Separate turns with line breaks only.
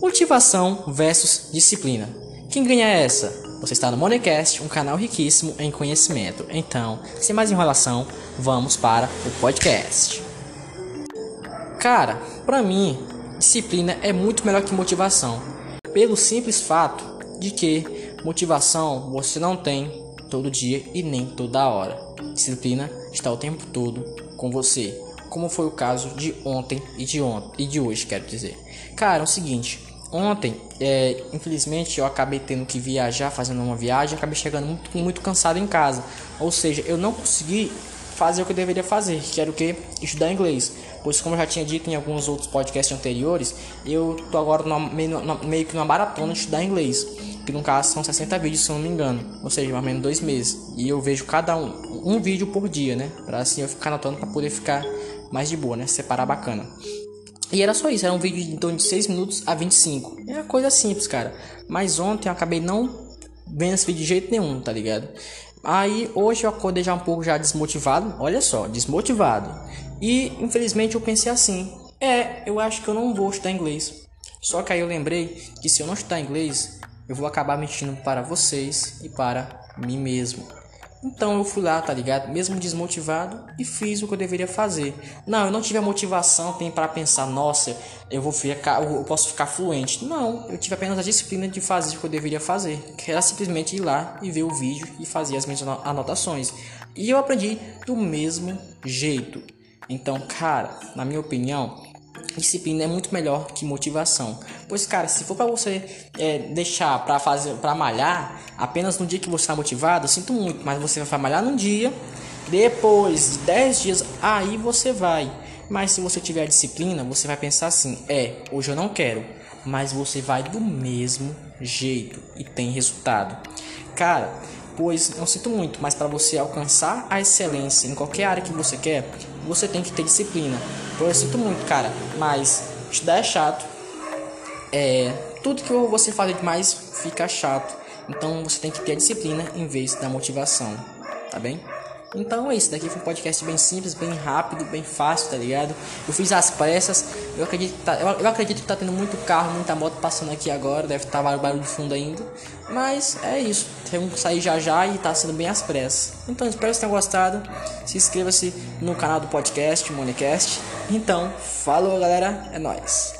Motivação versus disciplina. Quem ganha essa? Você está no Monecast, um canal riquíssimo em conhecimento. Então, sem mais enrolação, vamos para o podcast. Cara, para mim, disciplina é muito melhor que motivação, pelo simples fato de que motivação você não tem todo dia e nem toda hora. Disciplina está o tempo todo com você, como foi o caso de ontem e de ontem e de hoje, quero dizer. Cara, é o seguinte, Ontem, é, infelizmente, eu acabei tendo que viajar, fazendo uma viagem, acabei chegando muito, muito cansado em casa. Ou seja, eu não consegui fazer o que eu deveria fazer, que era o que? Estudar inglês. Pois, como eu já tinha dito em alguns outros podcasts anteriores, eu tô agora numa, meio, numa, meio que numa maratona de estudar inglês. Que no caso são 60 vídeos, se eu não me engano. Ou seja, mais ou menos dois meses. E eu vejo cada um, um vídeo por dia, né? Pra assim eu ficar anotando pra poder ficar mais de boa, né? Separar bacana. E era só isso, era um vídeo de torno de 6 minutos a 25. É uma coisa simples, cara. Mas ontem eu acabei não vendo esse vídeo de jeito nenhum, tá ligado? Aí hoje eu acordei já um pouco já desmotivado, olha só, desmotivado. E infelizmente eu pensei assim: é, eu acho que eu não vou estudar inglês. Só que aí eu lembrei que se eu não estudar inglês, eu vou acabar mentindo para vocês e para mim mesmo. Então eu fui lá, tá ligado? Mesmo desmotivado e fiz o que eu deveria fazer. Não, eu não tive a motivação tem para pensar, nossa, eu vou ficar, eu posso ficar fluente. Não, eu tive apenas a disciplina de fazer o que eu deveria fazer, que era simplesmente ir lá e ver o vídeo e fazer as minhas anotações. E eu aprendi do mesmo jeito. Então, cara, na minha opinião, disciplina é muito melhor que motivação. Pois, cara, se for para você é, deixar para fazer, para malhar apenas no dia que você está motivado, sinto muito, mas você vai malhar num dia, depois de 10 dias, aí você vai. Mas se você tiver disciplina, você vai pensar assim: é, hoje eu não quero, mas você vai do mesmo jeito e tem resultado. Cara, pois eu sinto muito, mas para você alcançar a excelência em qualquer área que você quer, você tem que ter disciplina. Pois eu sinto muito, cara, mas estudar é chato. É, tudo que você fazer demais fica chato. Então você tem que ter a disciplina em vez da motivação, tá bem? Então é isso, daqui foi um podcast bem simples, bem rápido, bem fácil, tá ligado? Eu fiz as pressas, eu acredito que tá, eu, eu, acredito que tá tendo muito carro, muita moto passando aqui agora, deve estar tá barulho de fundo ainda. Mas é isso, temos que sair já já e tá sendo bem as pressas. Então espero que tenham gostado. Se inscreva-se no canal do podcast, Monecast. Então, falou galera, é nóis.